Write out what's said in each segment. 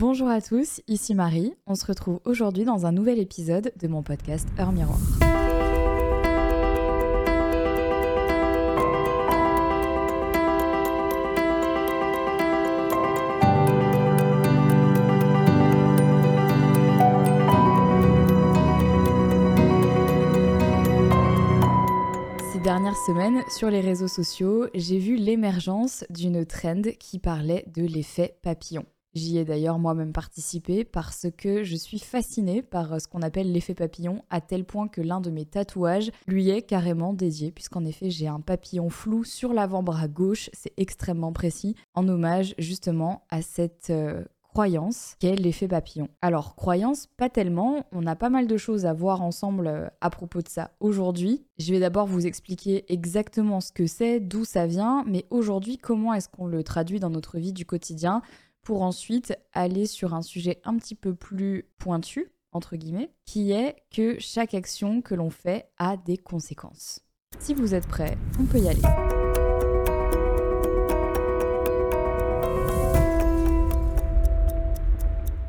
Bonjour à tous, ici Marie. On se retrouve aujourd'hui dans un nouvel épisode de mon podcast Heure Miroir. Ces dernières semaines, sur les réseaux sociaux, j'ai vu l'émergence d'une trend qui parlait de l'effet papillon. J'y ai d'ailleurs moi-même participé parce que je suis fascinée par euh, ce qu'on appelle l'effet papillon, à tel point que l'un de mes tatouages lui est carrément dédié, puisqu'en effet j'ai un papillon flou sur l'avant-bras gauche, c'est extrêmement précis, en hommage justement à cette euh, croyance qu'est l'effet papillon. Alors croyance, pas tellement, on a pas mal de choses à voir ensemble euh, à propos de ça aujourd'hui. Je vais d'abord vous expliquer exactement ce que c'est, d'où ça vient, mais aujourd'hui comment est-ce qu'on le traduit dans notre vie du quotidien? Pour ensuite aller sur un sujet un petit peu plus pointu, entre guillemets, qui est que chaque action que l'on fait a des conséquences. Si vous êtes prêts, on peut y aller.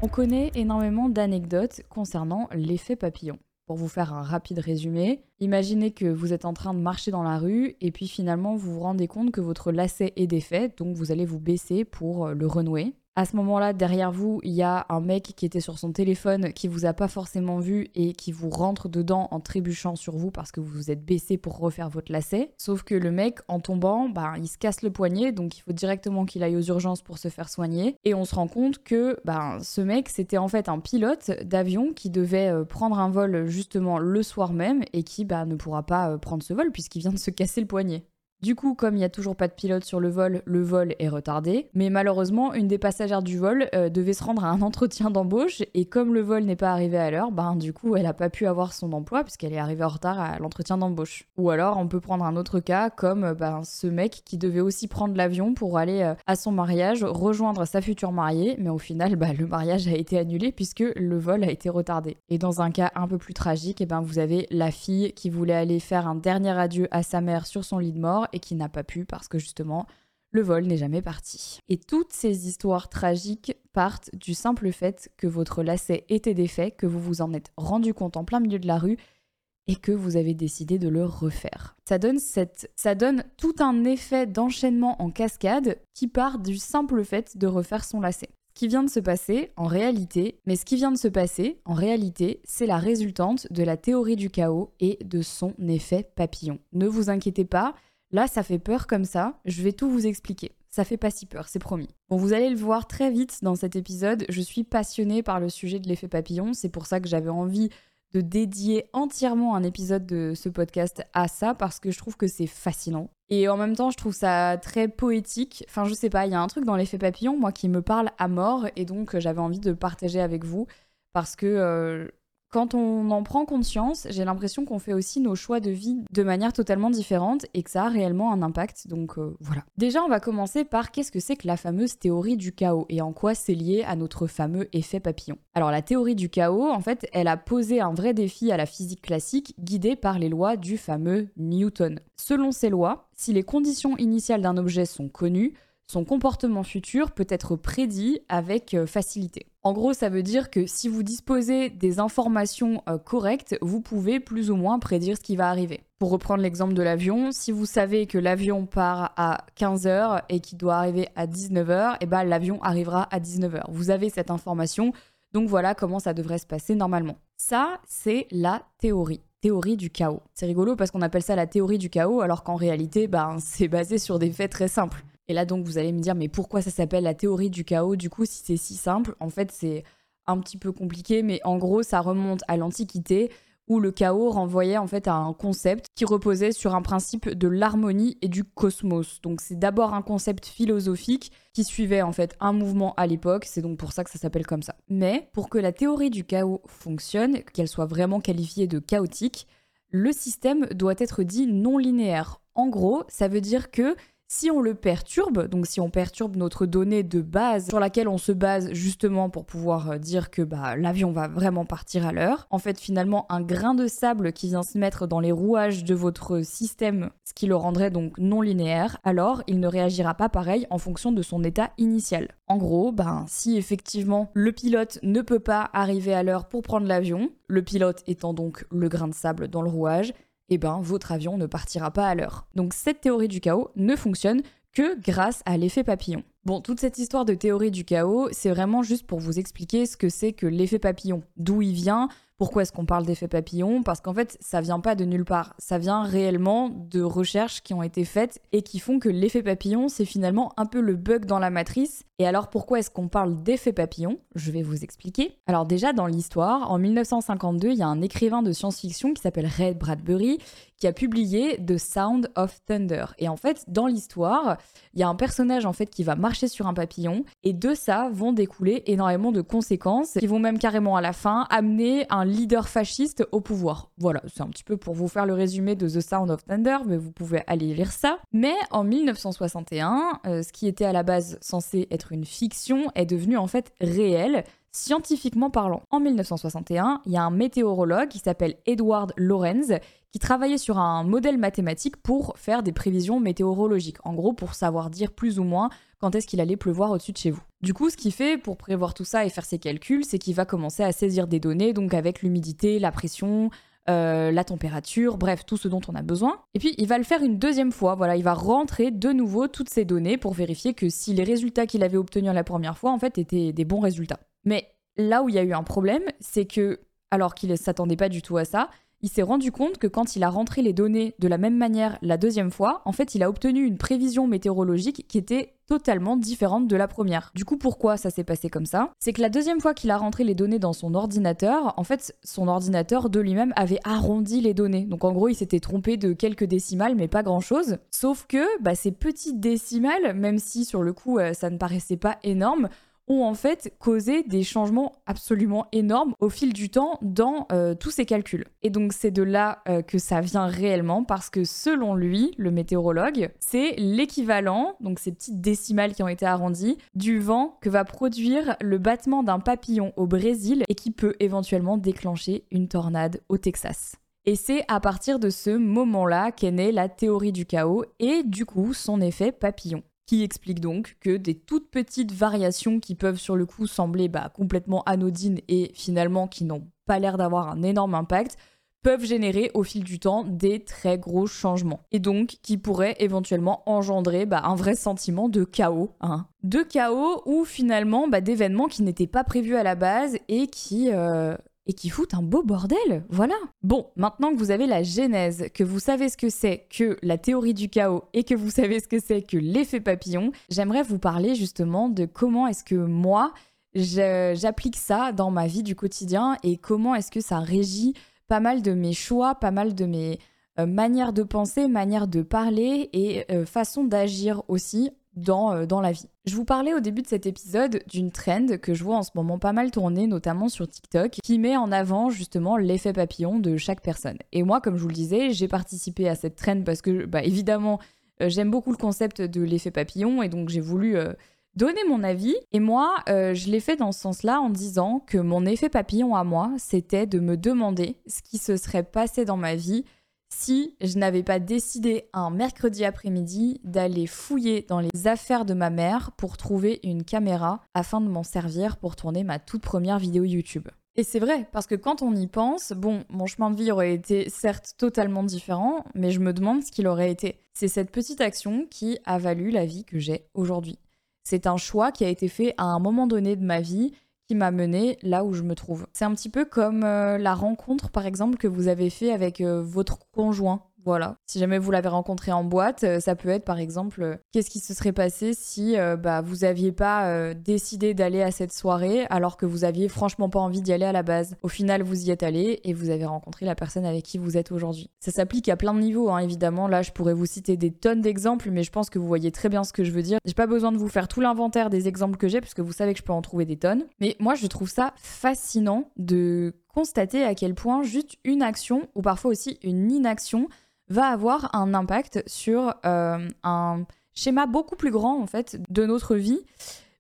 On connaît énormément d'anecdotes concernant l'effet papillon. Pour vous faire un rapide résumé, imaginez que vous êtes en train de marcher dans la rue et puis finalement vous vous rendez compte que votre lacet est défait, donc vous allez vous baisser pour le renouer. À ce moment-là, derrière vous, il y a un mec qui était sur son téléphone, qui vous a pas forcément vu et qui vous rentre dedans en trébuchant sur vous parce que vous vous êtes baissé pour refaire votre lacet. Sauf que le mec, en tombant, bah, il se casse le poignet, donc il faut directement qu'il aille aux urgences pour se faire soigner. Et on se rend compte que bah, ce mec, c'était en fait un pilote d'avion qui devait euh, prendre un vol justement le soir même et qui bah, ne pourra pas euh, prendre ce vol puisqu'il vient de se casser le poignet. Du coup, comme il n'y a toujours pas de pilote sur le vol, le vol est retardé. Mais malheureusement, une des passagères du vol euh, devait se rendre à un entretien d'embauche et comme le vol n'est pas arrivé à l'heure, ben du coup, elle n'a pas pu avoir son emploi puisqu'elle est arrivée en retard à l'entretien d'embauche. Ou alors, on peut prendre un autre cas comme euh, ben, ce mec qui devait aussi prendre l'avion pour aller euh, à son mariage, rejoindre sa future mariée, mais au final, ben, le mariage a été annulé puisque le vol a été retardé. Et dans un cas un peu plus tragique, eh ben, vous avez la fille qui voulait aller faire un dernier adieu à sa mère sur son lit de mort et qui n'a pas pu parce que justement le vol n'est jamais parti. Et toutes ces histoires tragiques partent du simple fait que votre lacet était défait, que vous vous en êtes rendu compte en plein milieu de la rue et que vous avez décidé de le refaire. Ça donne, cette, ça donne tout un effet d'enchaînement en cascade qui part du simple fait de refaire son lacet. Ce qui vient de se passer, en réalité, mais ce qui vient de se passer, en réalité, c'est la résultante de la théorie du chaos et de son effet papillon. Ne vous inquiétez pas, Là, ça fait peur comme ça, je vais tout vous expliquer. Ça fait pas si peur, c'est promis. Bon, vous allez le voir très vite dans cet épisode, je suis passionnée par le sujet de l'effet papillon, c'est pour ça que j'avais envie de dédier entièrement un épisode de ce podcast à ça parce que je trouve que c'est fascinant. Et en même temps, je trouve ça très poétique. Enfin, je sais pas, il y a un truc dans l'effet papillon, moi, qui me parle à mort et donc j'avais envie de partager avec vous parce que euh, quand on en prend conscience, j'ai l'impression qu'on fait aussi nos choix de vie de manière totalement différente et que ça a réellement un impact. Donc euh, voilà. Déjà, on va commencer par qu'est-ce que c'est que la fameuse théorie du chaos et en quoi c'est lié à notre fameux effet papillon. Alors la théorie du chaos, en fait, elle a posé un vrai défi à la physique classique guidée par les lois du fameux Newton. Selon ces lois, si les conditions initiales d'un objet sont connues, son comportement futur peut être prédit avec euh, facilité. En gros, ça veut dire que si vous disposez des informations euh, correctes, vous pouvez plus ou moins prédire ce qui va arriver. Pour reprendre l'exemple de l'avion, si vous savez que l'avion part à 15h et qu'il doit arriver à 19h, et eh ben l'avion arrivera à 19h. Vous avez cette information, donc voilà comment ça devrait se passer normalement. Ça, c'est la théorie théorie du chaos. C'est rigolo parce qu'on appelle ça la théorie du chaos alors qu'en réalité, ben, c'est basé sur des faits très simples. Et là donc vous allez me dire mais pourquoi ça s'appelle la théorie du chaos? Du coup si c'est si simple En fait c'est un petit peu compliqué mais en gros ça remonte à l'Antiquité où le chaos renvoyait en fait à un concept qui reposait sur un principe de l'harmonie et du cosmos. Donc c'est d'abord un concept philosophique qui suivait en fait un mouvement à l'époque, c'est donc pour ça que ça s'appelle comme ça. Mais pour que la théorie du chaos fonctionne, qu'elle soit vraiment qualifiée de chaotique, le système doit être dit non linéaire. En gros, ça veut dire que Si on le perturbe, donc si on perturbe notre donnée de base sur laquelle on se base justement pour pouvoir euh, dire que bah, l'avion va vraiment partir à l'heure, en fait finalement un grain de sable qui vient se mettre dans les rouages de votre système, ce qui le rendrait donc non linéaire, alors il ne réagira pas pareil en fonction de son état initial. En gros, ben, si effectivement le pilote ne peut pas arriver à l'heure pour prendre l'avion, le pilote étant donc le grain de sable dans le rouage, eh ben, votre avion ne partira pas à l'heure. Donc cette théorie du chaos ne fonctionne que grâce à l'effet papillon. Bon, toute cette histoire de théorie du chaos, c'est vraiment juste pour vous expliquer ce que c'est que l'effet papillon, d'où il vient, pourquoi est-ce qu'on parle d'effet papillon Parce qu'en fait, ça vient pas de nulle part. Ça vient réellement de recherches qui ont été faites et qui font que l'effet papillon, c'est finalement un peu le bug dans la matrice. Et alors, pourquoi est-ce qu'on parle d'effet papillon? Je vais vous expliquer. Alors déjà, dans l'histoire, en 1952, il y a un écrivain de science-fiction qui s'appelle Ray Bradbury qui a publié The Sound of Thunder. Et en fait, dans l'histoire, il y a un personnage en fait qui va marcher sur un papillon et de ça vont découler énormément de conséquences qui vont même carrément à la fin amener un leader fasciste au pouvoir. Voilà, c'est un petit peu pour vous faire le résumé de The Sound of Thunder, mais vous pouvez aller lire ça. Mais en 1961, euh, ce qui était à la base censé être une fiction est devenu en fait réel scientifiquement parlant. En 1961, il y a un météorologue qui s'appelle Edward Lorenz qui travaillait sur un modèle mathématique pour faire des prévisions météorologiques, en gros pour savoir dire plus ou moins quand est-ce qu'il allait pleuvoir au-dessus de chez vous. Du coup, ce qu'il fait pour prévoir tout ça et faire ses calculs, c'est qu'il va commencer à saisir des données, donc avec l'humidité, la pression, euh, la température, bref, tout ce dont on a besoin. Et puis, il va le faire une deuxième fois. Voilà, il va rentrer de nouveau toutes ces données pour vérifier que si les résultats qu'il avait obtenus la première fois, en fait, étaient des bons résultats. Mais là où il y a eu un problème, c'est que, alors qu'il ne s'attendait pas du tout à ça, il s'est rendu compte que quand il a rentré les données de la même manière la deuxième fois, en fait, il a obtenu une prévision météorologique qui était totalement différente de la première. Du coup, pourquoi ça s'est passé comme ça? C'est que la deuxième fois qu'il a rentré les données dans son ordinateur, en fait, son ordinateur de lui-même avait arrondi les données. Donc en gros, il s'était trompé de quelques décimales, mais pas grand-chose. Sauf que bah, ces petites décimales, même si sur le coup, euh, ça ne paraissait pas énorme, ont en fait causé des changements absolument énormes au fil du temps dans euh, tous ces calculs. Et donc c'est de là euh, que ça vient réellement parce que selon lui, le météorologue, c'est l'équivalent, donc ces petites décimales qui ont été arrondies, du vent que va produire le battement d'un papillon au Brésil et qui peut éventuellement déclencher une tornade au Texas. Et c'est à partir de ce moment-là qu'est née la théorie du chaos et du coup son effet papillon qui explique donc que des toutes petites variations qui peuvent sur le coup sembler bah, complètement anodines et finalement qui n'ont pas l'air d'avoir un énorme impact, peuvent générer au fil du temps des très gros changements. Et donc qui pourraient éventuellement engendrer bah, un vrai sentiment de chaos. Hein. De chaos ou finalement bah, d'événements qui n'étaient pas prévus à la base et qui euh, et qui foutent un beau bordel, voilà. Bon, maintenant que vous avez la genèse, que vous savez ce que c'est que la théorie du chaos et que vous savez ce que c'est que l'effet papillon, j'aimerais vous parler justement de comment est-ce que moi, j'applique ça dans ma vie du quotidien et comment est-ce que ça régit pas mal de mes choix, pas mal de mes euh, manières de penser, manières de parler et euh, façon d'agir aussi dans, euh, dans la vie. Je vous parlais au début de cet épisode d'une trend que je vois en ce moment pas mal tourner, notamment sur TikTok, qui met en avant justement l'effet papillon de chaque personne. Et moi, comme je vous le disais, j'ai participé à cette trend parce que, bah, évidemment, euh, j'aime beaucoup le concept de l'effet papillon et donc j'ai voulu euh, donner mon avis. Et moi, je l'ai fait dans ce sens-là en disant que mon effet papillon à moi, c'était de me demander ce qui se serait passé dans ma vie si je n'avais pas décidé un mercredi après-midi d'aller fouiller dans les affaires de ma mère pour trouver une caméra afin de m'en servir pour tourner ma toute première vidéo YouTube. Et c'est vrai, parce que quand on y pense, bon, mon chemin de vie aurait été certes totalement différent, mais je me demande ce qu'il aurait été. C'est cette petite action qui a valu la vie que j'ai aujourd'hui. C'est un choix qui a été fait à un moment donné de ma vie m'a mené là où je me trouve. C'est un petit peu comme euh, la rencontre par exemple que vous avez fait avec euh, votre conjoint voilà. Si jamais vous l'avez rencontré en boîte, euh, ça peut être par exemple, euh, qu'est-ce qui se serait passé si euh, bah, vous aviez pas décidé d'aller à cette soirée alors que vous aviez franchement pas envie d'y aller à la base. Au final, vous y êtes allé et vous avez rencontré la personne avec qui vous êtes aujourd'hui. Ça s'applique à plein de niveaux, hein, évidemment. Là, je pourrais vous citer des tonnes d'exemples, mais je pense que vous voyez très bien ce que je veux dire. J'ai pas besoin de vous faire tout l'inventaire des exemples que j'ai, puisque vous savez que je peux en trouver des tonnes. Mais moi, je trouve ça fascinant de constater à quel point juste une action, ou parfois aussi une inaction, va avoir un impact sur euh, un schéma beaucoup plus grand en fait de notre vie,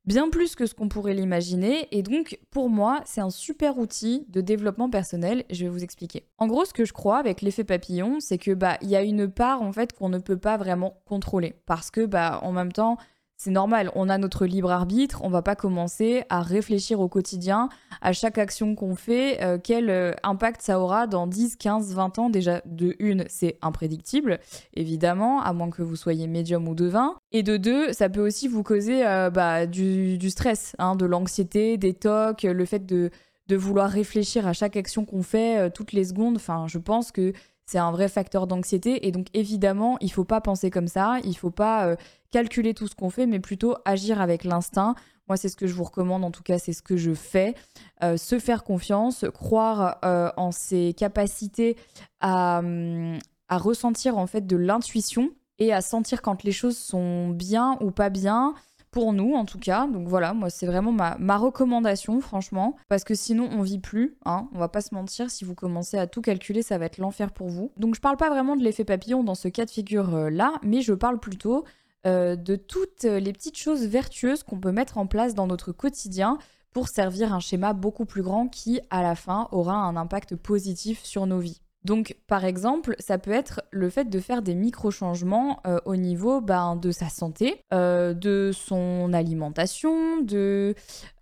bien plus que ce qu'on pourrait l'imaginer. Et donc pour moi, c'est un super outil de développement personnel. Je vais vous expliquer. En gros, ce que je crois avec l'effet papillon, c'est que bah il y a une part en fait qu'on ne peut pas vraiment contrôler parce que bah en même temps c'est normal, on a notre libre arbitre, on va pas commencer à réfléchir au quotidien, à chaque action qu'on fait, euh, quel euh, impact ça aura dans 10, 15, 20 ans. Déjà, de une, c'est imprédictible, évidemment, à moins que vous soyez médium ou devin. Et de deux, ça peut aussi vous causer euh, bah, du, stress, hein, de l'anxiété, des tocs, le fait de, de vouloir réfléchir à chaque action qu'on fait toutes les secondes. Enfin, je pense que c'est un vrai facteur d'anxiété. Et donc, évidemment, il faut pas penser comme ça. Il faut pas euh, calculer tout ce qu'on fait, mais plutôt agir avec l'instinct. Moi, c'est ce que je vous recommande. En tout cas, c'est ce que je fais. Euh, se faire confiance, croire euh, en ses capacités à, hum, à ressentir en fait de l'intuition et à sentir quand les choses sont bien ou pas bien pour nous en tout cas. Donc voilà, moi c'est vraiment ma, ma, recommandation franchement, parce que sinon on vit plus, hein, on va pas se mentir, si vous commencez à tout calculer, ça va être l'enfer pour vous. Donc je parle pas vraiment de l'effet papillon dans ce cas de figure euh, là, mais je parle plutôt euh, de toutes les petites choses vertueuses qu'on peut mettre en place dans notre quotidien pour servir un schéma beaucoup plus grand qui, à la fin, aura un impact positif sur nos vies. Donc, par exemple, ça peut être le fait de faire des micro-changements euh, au niveau ben, de sa santé, euh, de son alimentation, de,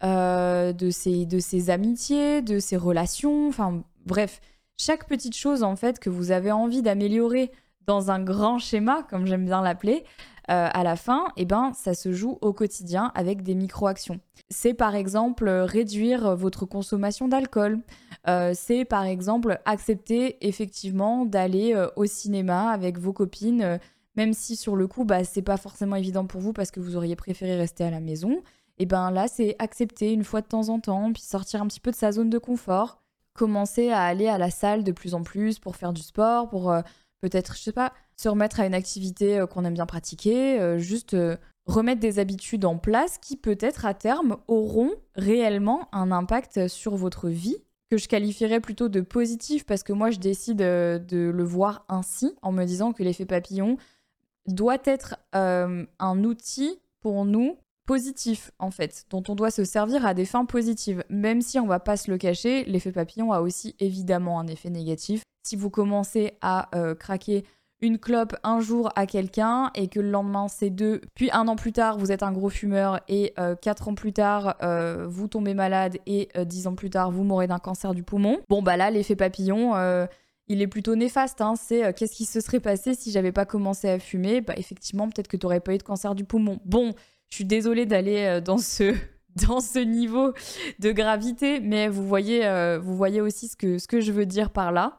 euh, de ses amitiés, de ses relations, enfin bref, chaque petite chose en fait que vous avez envie d'améliorer dans un grand schéma, comme j'aime bien l'appeler, à la fin, eh ben, ça se joue au quotidien avec des micro-actions. C'est par exemple réduire votre consommation d'alcool, euh, c'est par exemple accepter effectivement d'aller euh, au cinéma avec vos copines, euh, même si sur le coup, bah, c'est pas forcément évident pour vous parce que vous auriez préféré rester à la maison. Et ben là, c'est accepter une fois de temps en temps, puis sortir un petit peu de sa zone de confort, commencer à aller à la salle de plus en plus pour faire du sport, pour peut-être, je sais pas, se remettre à une activité qu'on aime bien pratiquer, juste remettre des habitudes en place qui peut-être à terme auront réellement un impact sur votre vie que je qualifierais plutôt de positif parce que moi je décide euh, de le voir ainsi en me disant que l'effet papillon doit être euh, un outil pour nous positif en fait, dont on doit se servir à des fins positives. Même si on va pas se le cacher, l'effet papillon a aussi évidemment un effet négatif. Si vous commencez à euh, craquer une clope un jour à quelqu'un et que le lendemain c'est deux, puis un an plus tard vous êtes un gros fumeur et euh, quatre ans plus tard euh, vous tombez malade et euh, dix ans plus tard vous mourrez d'un cancer du poumon. Bon bah là l'effet papillon il est plutôt néfaste. Hein. C'est qu'est-ce qui se serait passé si j'avais pas commencé à fumer? Bah effectivement peut-être que t'aurais pas eu de cancer du poumon. Bon, je suis désolée d'aller dans ce niveau de gravité, mais vous voyez vous voyez aussi ce que je veux dire par là.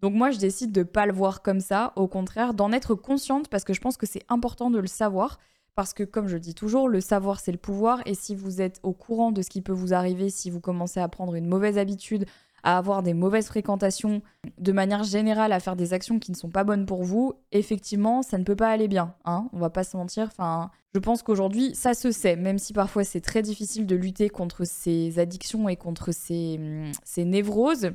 Donc moi, je décide de pas le voir comme ça, au contraire, d'en être consciente parce que je pense que c'est important de le savoir. Parce que, comme je dis toujours, le savoir, c'est le pouvoir. Et si vous êtes au courant de ce qui peut vous arriver, si vous commencez à prendre une mauvaise habitude, à avoir des mauvaises fréquentations, de manière générale, à faire des actions qui ne sont pas bonnes pour vous, effectivement, ça ne peut pas aller bien. Hein On va pas se mentir. Enfin, je pense qu'aujourd'hui, ça se sait, même si parfois c'est très difficile de lutter contre ces addictions et contre ces, hum, ces névroses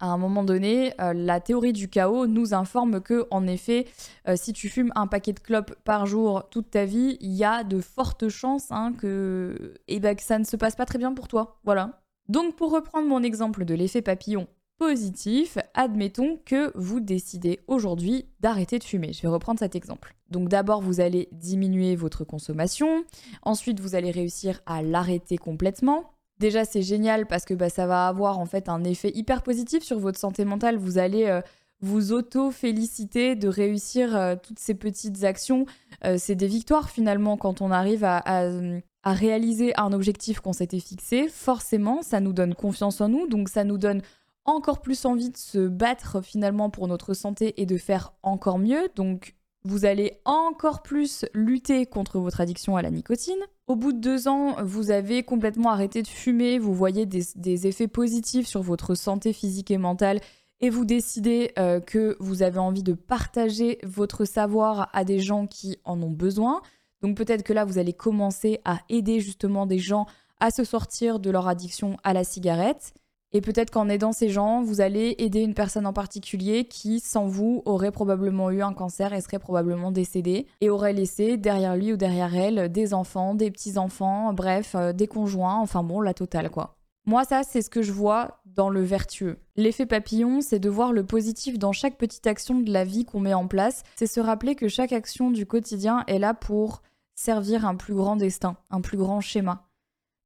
à un moment donné, euh, la théorie du chaos nous informe que, en effet, euh, si tu fumes un paquet de clopes par jour toute ta vie, il y a de fortes chances hein, que, eh ben, que ça ne se passe pas très bien pour toi. Voilà. Donc, pour reprendre mon exemple de l'effet papillon positif, admettons que vous décidez aujourd'hui d'arrêter de fumer. Je vais reprendre cet exemple. Donc d'abord, vous allez diminuer votre consommation, ensuite vous allez réussir à l'arrêter complètement, Déjà, c'est génial parce que bah, ça va avoir en fait un effet hyper positif sur votre santé mentale. Vous allez euh, vous auto-féliciter de réussir euh, toutes ces petites actions. Euh, c'est des victoires finalement quand on arrive à, à réaliser un objectif qu'on s'était fixé. Forcément, ça nous donne confiance en nous, donc ça nous donne encore plus envie de se battre finalement pour notre santé et de faire encore mieux. Donc vous allez encore plus lutter contre votre addiction à la nicotine. Au bout de deux ans, vous avez complètement arrêté de fumer, vous voyez des, effets positifs sur votre santé physique et mentale et vous décidez euh, que vous avez envie de partager votre savoir à des gens qui en ont besoin. Donc peut-être que là, vous allez commencer à aider justement des gens à se sortir de leur addiction à la cigarette. Et peut-être qu'en aidant ces gens, vous allez aider une personne en particulier qui, sans vous, aurait probablement eu un cancer et serait probablement décédée et aurait laissé derrière lui ou derrière elle des enfants, des petits-enfants, bref, euh, des conjoints, enfin bon, la totale quoi. Moi, ça, c'est ce que je vois dans le vertueux. L'effet papillon, c'est de voir le positif dans chaque petite action de la vie qu'on met en place. C'est se rappeler que chaque action du quotidien est là pour servir un plus grand destin, un plus grand schéma.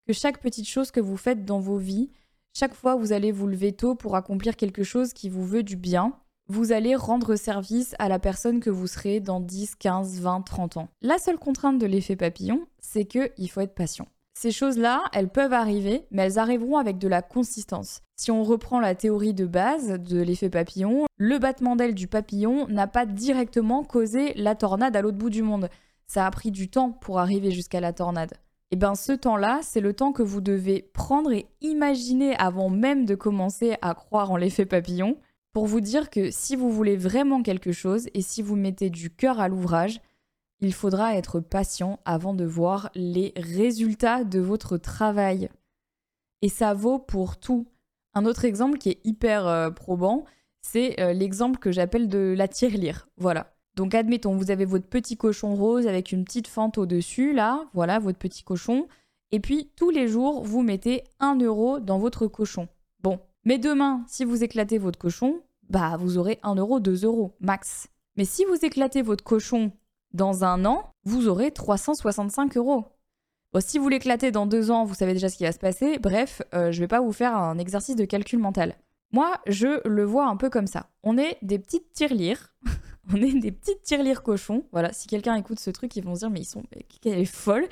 Que chaque petite chose que vous faites dans vos vies, chaque fois vous allez vous lever tôt pour accomplir quelque chose qui vous veut du bien, vous allez rendre service à la personne que vous serez dans 10, 15, 20, 30 ans. La seule contrainte de l'effet papillon, c'est qu'il faut être patient. Ces choses-là, elles peuvent arriver, mais elles arriveront avec de la consistance. Si on reprend la théorie de base de l'effet papillon, le battement d'aile du papillon n'a pas directement causé la tornade à l'autre bout du monde. Ça a pris du temps pour arriver jusqu'à la tornade. Et eh bien ce temps-là, c'est le temps que vous devez prendre et imaginer avant même de commencer à croire en l'effet papillon, pour vous dire que si vous voulez vraiment quelque chose et si vous mettez du cœur à l'ouvrage, il faudra être patient avant de voir les résultats de votre travail. Et ça vaut pour tout. Un autre exemple qui est hyper euh, probant, c'est euh, l'exemple que j'appelle de la tirelire. Voilà. Donc admettons, vous avez votre petit cochon rose avec une petite fente au-dessus, là, voilà votre petit cochon. Et puis tous les jours, vous mettez 1 euro dans votre cochon. Bon, mais demain, si vous éclatez votre cochon, bah vous aurez 1 euro, 2 euros, max. Mais si vous éclatez votre cochon dans un an, vous aurez 365 euros. Bon, si vous l'éclatez dans deux ans, vous savez déjà ce qui va se passer. Bref, euh, je vais pas vous faire un exercice de calcul mental. Moi, je le vois un peu comme ça. On est des petites tirelires on est des petites tirelires cochons. Voilà, si quelqu'un écoute ce truc, ils vont se dire, mais ils sont, qu'elle est folle.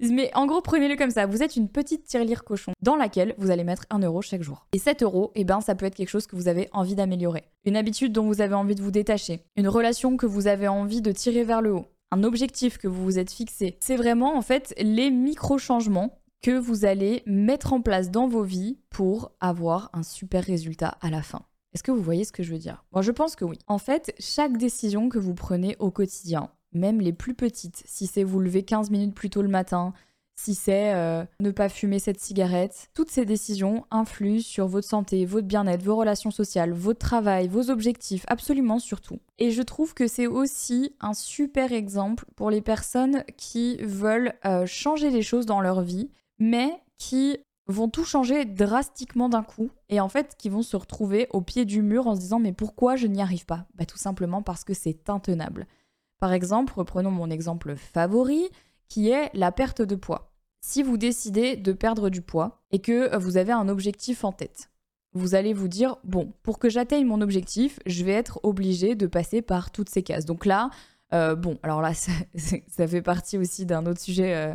Mais en gros, prenez-le comme ça. Vous êtes une petite tirelire cochon dans laquelle vous allez mettre un euro chaque jour. Et 7 euros, eh ben, ça peut être quelque chose que vous avez envie d'améliorer. Une habitude dont vous avez envie de vous détacher. Une relation que vous avez envie de tirer vers le haut. Un objectif que vous vous êtes fixé. C'est vraiment, en fait, les micro-changements que vous allez mettre en place dans vos vies pour avoir un super résultat à la fin. Est-ce que vous voyez ce que je veux dire? Je pense que oui. En fait, chaque décision que vous prenez au quotidien, même les plus petites, si c'est vous lever 15 minutes plus tôt le matin, si c'est euh, ne pas fumer cette cigarette, toutes ces décisions influent sur votre santé, votre bien-être, vos relations sociales, votre travail, vos objectifs, absolument surtout. Et je trouve que c'est aussi un super exemple pour les personnes qui veulent euh, changer les choses dans leur vie, mais qui vont tout changer drastiquement d'un coup et en fait qui vont se retrouver au pied du mur en se disant mais pourquoi je n'y arrive pas? Bah tout simplement parce que c'est intenable. Par exemple, reprenons mon exemple favori qui est la perte de poids. Si vous décidez de perdre du poids et que vous avez un objectif en tête, vous allez vous dire bon, pour que j'atteigne mon objectif, je vais être obligé de passer par toutes ces cases. Donc là, euh, bon, alors là, ça, fait partie aussi d'un autre sujet euh,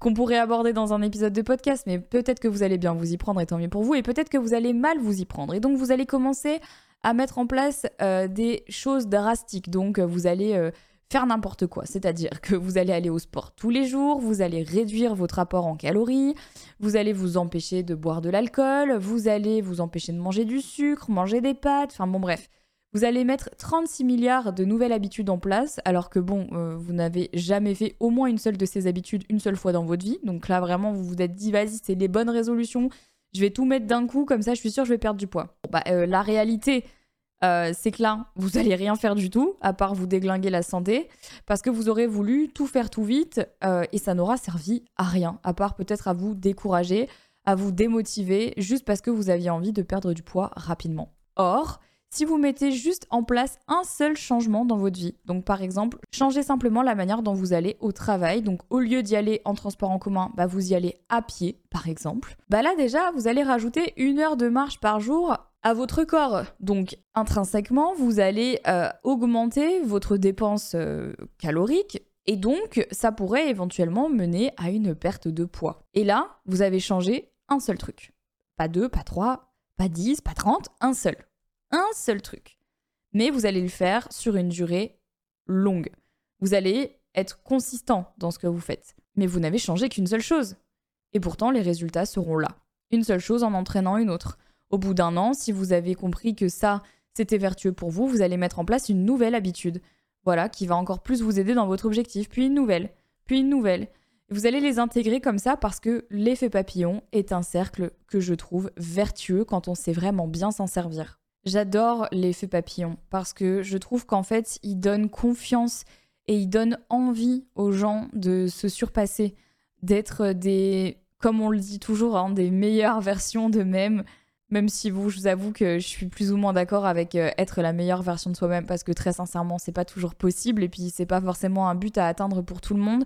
qu'on pourrait aborder dans un épisode de podcast, mais peut-être que vous allez bien vous y prendre et tant mieux pour vous, et peut-être que vous allez mal vous y prendre. Et donc vous allez commencer à mettre en place euh, des choses drastiques. Donc vous allez euh, faire n'importe quoi, c'est-à-dire que vous allez aller au sport tous les jours, vous allez réduire votre apport en calories, vous allez vous empêcher de boire de l'alcool, vous allez vous empêcher de manger du sucre, manger des pâtes, enfin bon bref. Vous allez mettre 36 milliards de nouvelles habitudes en place, alors que bon, euh, vous n'avez jamais fait au moins une seule de ces habitudes une seule fois dans votre vie. Donc là, vraiment, vous vous êtes dit, vas-y, c'est les bonnes résolutions, je vais tout mettre d'un coup, comme ça, je suis sûre, je vais perdre du poids. bah, euh, la réalité, euh, c'est que là, vous allez rien faire du tout, à part vous déglinguer la santé, parce que vous aurez voulu tout faire tout vite, et ça n'aura servi à rien, à part peut-être à vous décourager, à vous démotiver, juste parce que vous aviez envie de perdre du poids rapidement. Or, si vous mettez juste en place un seul changement dans votre vie. Donc par exemple, changez simplement la manière dont vous allez au travail. Donc au lieu d'y aller en transport en commun, bah, vous y allez à pied par exemple. Bah là déjà, vous allez rajouter une heure de marche par jour à votre corps. Donc intrinsèquement, vous allez euh, augmenter votre dépense euh, calorique et donc ça pourrait éventuellement mener à une perte de poids. Et là, vous avez changé un seul truc. Pas deux, pas trois, pas dix, pas trente, un seul un seul truc. Mais vous allez le faire sur une durée longue. Vous allez être consistant dans ce que vous faites. Mais vous n'avez changé qu'une seule chose. Et pourtant, les résultats seront là. Une seule chose en entraînant une autre. Au bout d'un an, si vous avez compris que ça, c'était vertueux pour vous, vous allez mettre en place une nouvelle habitude. Voilà, qui va encore plus vous aider dans votre objectif. Puis une nouvelle, puis une nouvelle. Vous allez les intégrer comme ça parce que l'effet papillon est un cercle que je trouve vertueux quand on sait vraiment bien s'en servir. J'adore l'effet papillon parce que je trouve qu'en fait, il donne confiance et il donne envie aux gens de se surpasser, d'être des, comme on le dit toujours, hein, des meilleures versions d'eux-mêmes. Même si vous, je vous avoue que je suis plus ou moins d'accord avec euh, être la meilleure version de soi-même parce que très sincèrement, c'est pas toujours possible et puis c'est pas forcément un but à atteindre pour tout le monde.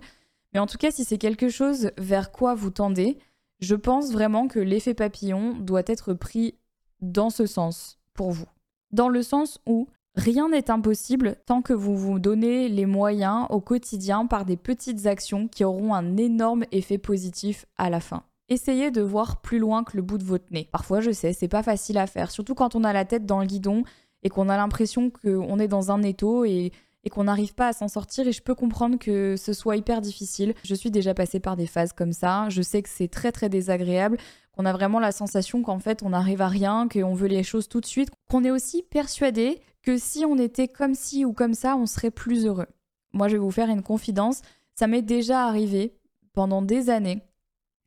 Mais en tout cas, si c'est quelque chose vers quoi vous tendez, je pense vraiment que l'effet papillon doit être pris dans ce sens vous. Dans le sens où rien n'est impossible tant que vous vous donnez les moyens au quotidien par des petites actions qui auront un énorme effet positif à la fin. Essayez de voir plus loin que le bout de votre nez. Parfois, je sais, c'est pas facile à faire, surtout quand on a la tête dans le guidon et qu'on a l'impression qu'on est dans un étau et, et qu'on n'arrive pas à s'en sortir. Et je peux comprendre que ce soit hyper difficile. Je suis déjà passée par des phases comme ça. Je sais que c'est très très désagréable, qu'on a vraiment la sensation qu'en fait on n'arrive à rien, qu'on veut les choses tout de suite, qu'on est aussi persuadé que si on était comme ci ou comme ça, on serait plus heureux. Moi, je vais vous faire une confidence. Ça m'est déjà arrivé pendant des années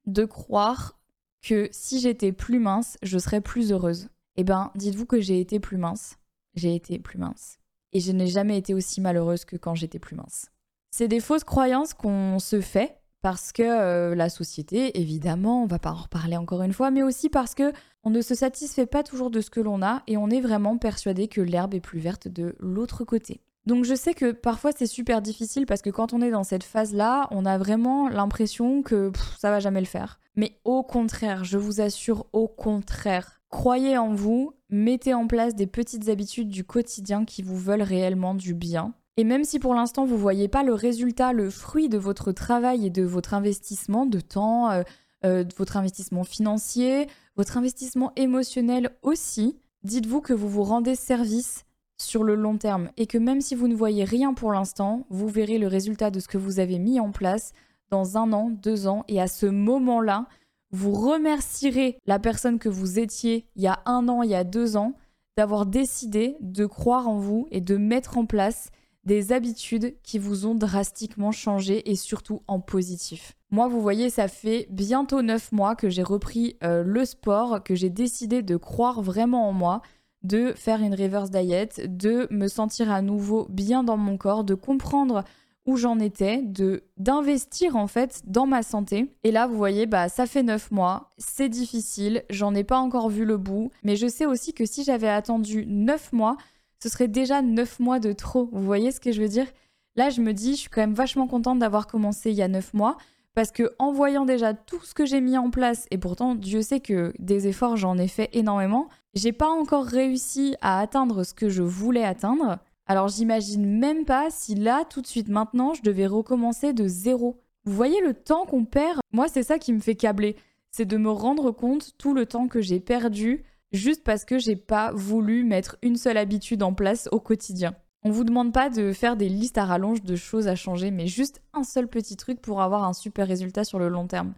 de croire que si j'étais plus mince, je serais plus heureuse. Eh ben, dites-vous que j'ai été plus mince. J'ai été plus mince. Et je n'ai jamais été aussi malheureuse que quand j'étais plus mince. C'est des fausses croyances qu'on se fait parce que euh, la société, évidemment, on va pas en reparler encore une fois, mais aussi parce que on ne se satisfait pas toujours de ce que l'on a et on est vraiment persuadé que l'herbe est plus verte de l'autre côté. Donc je sais que parfois c'est super difficile parce que quand on est dans cette phase-là, on a vraiment l'impression que ça va jamais le faire. Mais au contraire, je vous assure, au contraire, croyez en vous, mettez en place des petites habitudes du quotidien qui vous veulent réellement du bien. Et même si pour l'instant vous voyez pas le résultat, le fruit de votre travail et de votre investissement de temps, euh, euh, de votre investissement financier, votre investissement émotionnel aussi, dites-vous que vous vous rendez service sur le long terme et que même si vous ne voyez rien pour l'instant, vous verrez le résultat de ce que vous avez mis en place dans un an, deux ans et à ce moment-là, vous remercierez la personne que vous étiez il y a un an, il y a deux ans, d'avoir décidé de croire en vous et de mettre en place des habitudes qui vous ont drastiquement changé et surtout en positif. Moi, vous voyez, ça fait bientôt neuf mois que j'ai repris euh, le sport, que j'ai décidé de croire vraiment en moi, de faire une reverse diet, de me sentir à nouveau bien dans mon corps, de comprendre où j'en étais, de d'investir en fait dans ma santé. Et là, vous voyez, bah ça fait neuf mois, c'est difficile, j'en ai pas encore vu le bout, mais je sais aussi que si j'avais attendu neuf mois, ce serait déjà neuf mois de trop. Vous voyez ce que je veux dire? Là, je me dis, je suis quand même vachement contente d'avoir commencé il y a neuf mois. Parce que en voyant déjà tout ce que j'ai mis en place, et pourtant Dieu sait que des efforts j'en ai fait énormément, j'ai pas encore réussi à atteindre ce que je voulais atteindre. Alors j'imagine même pas si là, tout de suite maintenant, je devais recommencer de zéro. Vous voyez le temps qu'on perd? Moi, c'est ça qui me fait câbler. C'est de me rendre compte tout le temps que j'ai perdu juste parce que j'ai pas voulu mettre une seule habitude en place au quotidien. On vous demande pas de faire des listes à rallonge de choses à changer, mais juste un seul petit truc pour avoir un super résultat sur le long terme.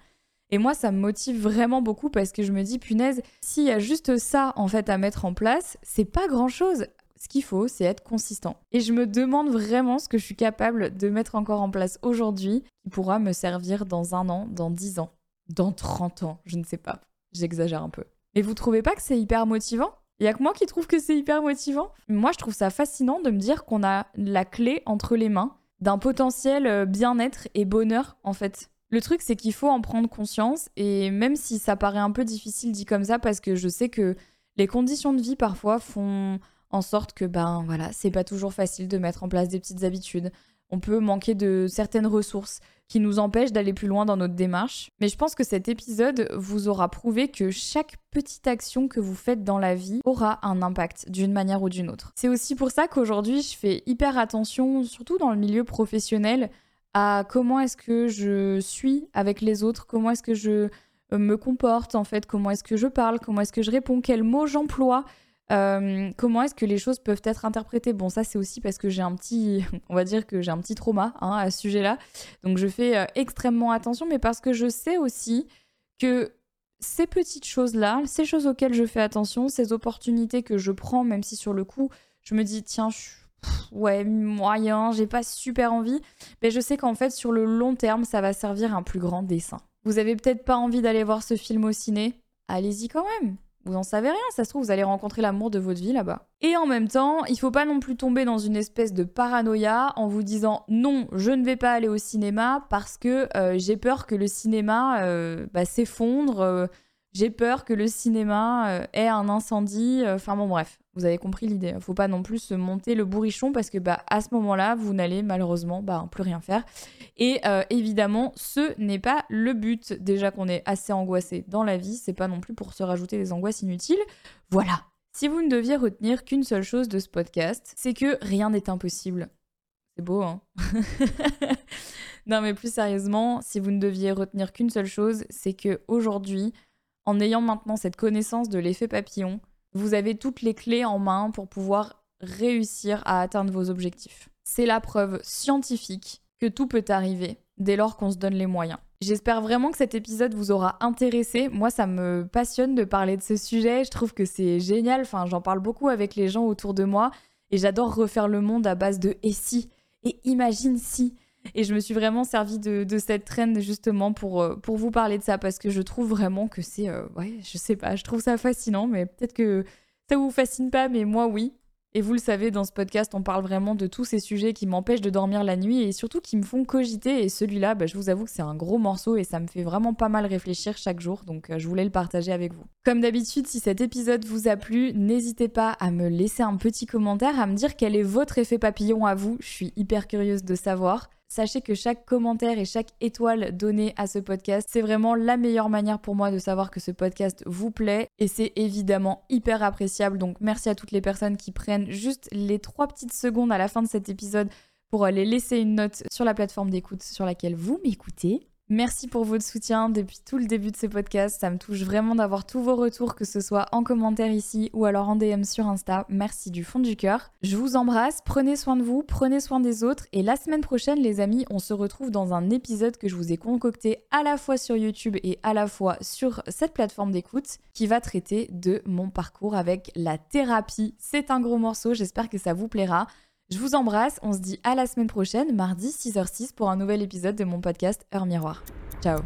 Et moi, ça me motive vraiment beaucoup parce que je me dis, punaise, s'il y a juste ça en fait à mettre en place, c'est pas grand chose. Ce qu'il faut, c'est être consistant. Et je me demande vraiment ce que je suis capable de mettre encore en place aujourd'hui qui pourra me servir dans un an, dans dix ans, dans 30 ans, je ne sais pas. J'exagère un peu. Mais vous trouvez pas que c'est hyper motivant? Il y a que moi qui trouve que c'est hyper motivant? Moi, je trouve ça fascinant de me dire qu'on a la clé entre les mains d'un potentiel euh, bien-être et bonheur, en fait. Le truc, c'est qu'il faut en prendre conscience, et même si ça paraît un peu difficile dit comme ça, parce que je sais que les conditions de vie parfois font en sorte que, ben voilà, c'est pas toujours facile de mettre en place des petites habitudes. On peut manquer de certaines ressources qui nous empêche d'aller plus loin dans notre démarche. Mais je pense que cet épisode vous aura prouvé que chaque petite action que vous faites dans la vie aura un impact d'une manière ou d'une autre. C'est aussi pour ça qu'aujourd'hui je fais hyper attention, surtout dans le milieu professionnel, à comment est-ce que je suis avec les autres, comment est-ce que je euh, me comporte en fait, comment est-ce que je parle, comment est-ce que je réponds, quels mots j'emploie. Euh, comment est-ce que les choses peuvent être interprétées? Bon, ça c'est aussi parce que j'ai un petit, on va dire que j'ai un petit trauma hein, à ce sujet-là. Donc je fais euh, extrêmement attention, mais parce que je sais aussi que ces petites choses-là, ces choses auxquelles je fais attention, ces opportunités que je prends, même si sur le coup je me dis tiens, ouais, moyen, j'ai pas super envie, mais je sais qu'en fait, sur le long terme, ça va servir un plus grand dessin. Vous avez peut-être pas envie d'aller voir ce film au ciné? Allez-y quand même. Vous en savez rien, ça se trouve, vous allez rencontrer l'amour de votre vie là-bas. Et en même temps, il faut pas non plus tomber dans une espèce de paranoïa en vous disant non, je ne vais pas aller au cinéma parce que euh, j'ai peur que le cinéma euh, bah, s'effondre, euh, j'ai peur que le cinéma ait un incendie, enfin bon bref. Vous avez compris l'idée. Faut pas non plus se monter le bourrichon parce que bah, à ce moment-là, vous n'allez malheureusement bah, plus rien faire. Et euh, évidemment, ce n'est pas le but. Déjà qu'on est assez angoissé dans la vie, c'est pas non plus pour se rajouter des angoisses inutiles. Voilà. Si vous ne deviez retenir qu'une seule chose de ce podcast, c'est que rien n'est impossible. C'est beau, hein? Non, mais plus sérieusement, si vous ne deviez retenir qu'une seule chose, c'est que aujourd'hui, en ayant maintenant cette connaissance de l'effet papillon, vous avez toutes les clés en main pour pouvoir réussir à atteindre vos objectifs. C'est la preuve scientifique que tout peut arriver dès lors qu'on se donne les moyens. J'espère vraiment que cet épisode vous aura intéressé. Moi, ça me passionne de parler de ce sujet. Je trouve que c'est génial. Enfin, j'en parle beaucoup avec les gens autour de moi et j'adore refaire le monde à base de et si? Et imagine si. Et je me suis vraiment servi de, cette traîne justement pour, euh, pour vous parler de ça parce que je trouve vraiment que c'est. Euh, ouais, je sais pas, je trouve ça fascinant, mais peut-être que ça vous fascine pas, mais moi oui. Et vous le savez, dans ce podcast, on parle vraiment de tous ces sujets qui m'empêchent de dormir la nuit et surtout qui me font cogiter. Et celui-là, bah, je vous avoue que c'est un gros morceau et ça me fait vraiment pas mal réfléchir chaque jour. Donc euh, je voulais le partager avec vous. Comme d'habitude, si cet épisode vous a plu, n'hésitez pas à me laisser un petit commentaire, à me dire quel est votre effet papillon à vous. Je suis hyper curieuse de savoir. Sachez que chaque commentaire et chaque étoile donnée à ce podcast, c'est vraiment la meilleure manière pour moi de savoir que ce podcast vous plaît et c'est évidemment hyper appréciable. Donc merci à toutes les personnes qui prennent juste les trois petites secondes à la fin de cet épisode pour aller laisser une note sur la plateforme d'écoute sur laquelle vous m'écoutez. Merci pour votre soutien depuis tout le début de ce podcast. Ça me touche vraiment d'avoir tous vos retours, que ce soit en commentaire ici ou alors en DM sur Insta. Merci du fond du cœur. Je vous embrasse, prenez soin de vous, prenez soin des autres. Et la semaine prochaine, les amis, on se retrouve dans un épisode que je vous ai concocté à la fois sur YouTube et à la fois sur cette plateforme d'écoute qui va traiter de mon parcours avec la thérapie. C'est un gros morceau, j'espère que ça vous plaira. Je vous embrasse, on se dit à la semaine prochaine, mardi 6h06 pour un nouvel épisode de mon podcast Heure Miroir. Ciao